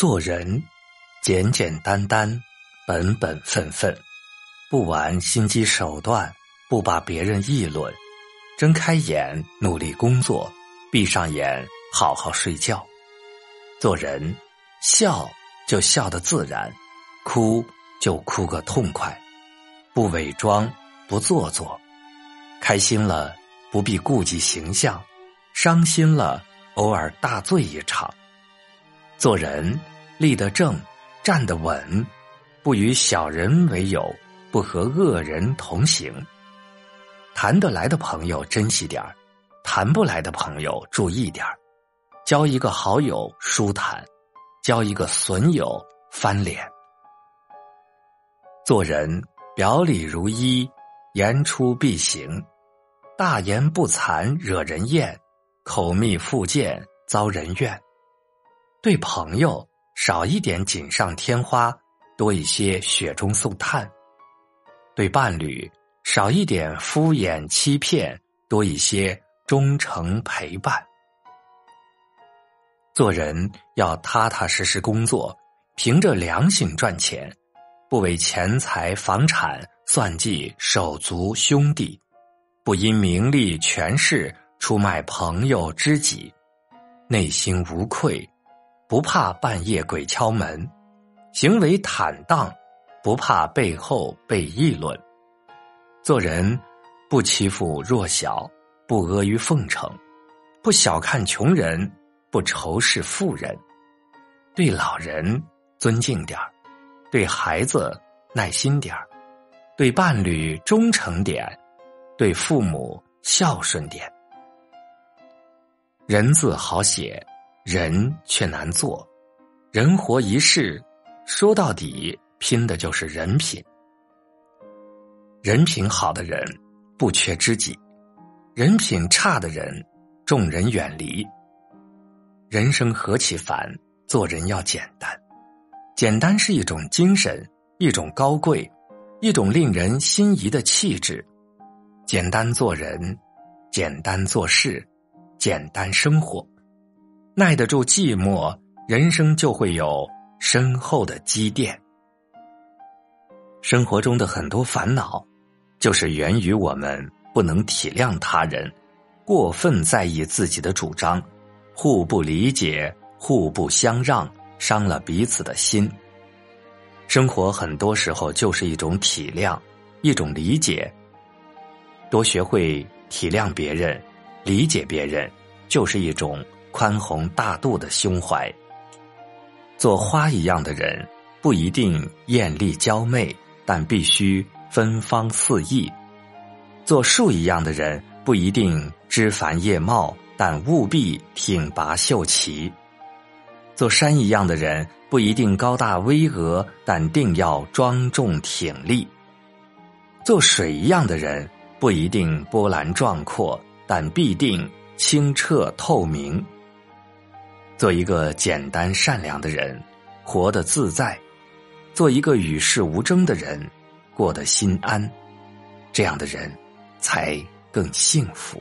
做人简简单单，本本分分，不玩心机手段，不把别人议论，睁开眼努力工作，闭上眼好好睡觉。做人笑就笑得自然，哭就哭个痛快，不伪装，不做作，开心了不必顾及形象，伤心了偶尔大醉一场。做人立得正，站得稳，不与小人为友，不和恶人同行。谈得来的朋友珍惜点儿，谈不来的朋友注意点儿。交一个好友舒坦，交一个损友翻脸。做人表里如一，言出必行，大言不惭惹人厌，口蜜腹剑遭人怨。对朋友少一点锦上添花，多一些雪中送炭；对伴侣少一点敷衍欺骗，多一些忠诚陪伴。做人要踏踏实实工作，凭着良心赚钱，不为钱财房产算计手足兄弟，不因名利权势出卖朋友知己，内心无愧。不怕半夜鬼敲门，行为坦荡，不怕背后被议论。做人不欺负弱小，不阿谀奉承，不小看穷人，不仇视富人。对老人尊敬点儿，对孩子耐心点儿，对伴侣忠诚点，对父母孝顺点。人字好写。人却难做，人活一世，说到底拼的就是人品。人品好的人不缺知己，人品差的人众人远离。人生何其烦，做人要简单。简单是一种精神，一种高贵，一种令人心仪的气质。简单做人，简单做事，简单生活。耐得住寂寞，人生就会有深厚的积淀。生活中的很多烦恼，就是源于我们不能体谅他人，过分在意自己的主张，互不理解，互不相让，伤了彼此的心。生活很多时候就是一种体谅，一种理解。多学会体谅别人，理解别人，就是一种。宽宏大度的胸怀，做花一样的人不一定艳丽娇媚，但必须芬芳四溢；做树一样的人不一定枝繁叶茂，但务必挺拔秀奇；做山一样的人不一定高大巍峨，但定要庄重挺立；做水一样的人不一定波澜壮阔，但必定清澈透明。做一个简单善良的人，活得自在；做一个与世无争的人，过得心安。这样的人，才更幸福。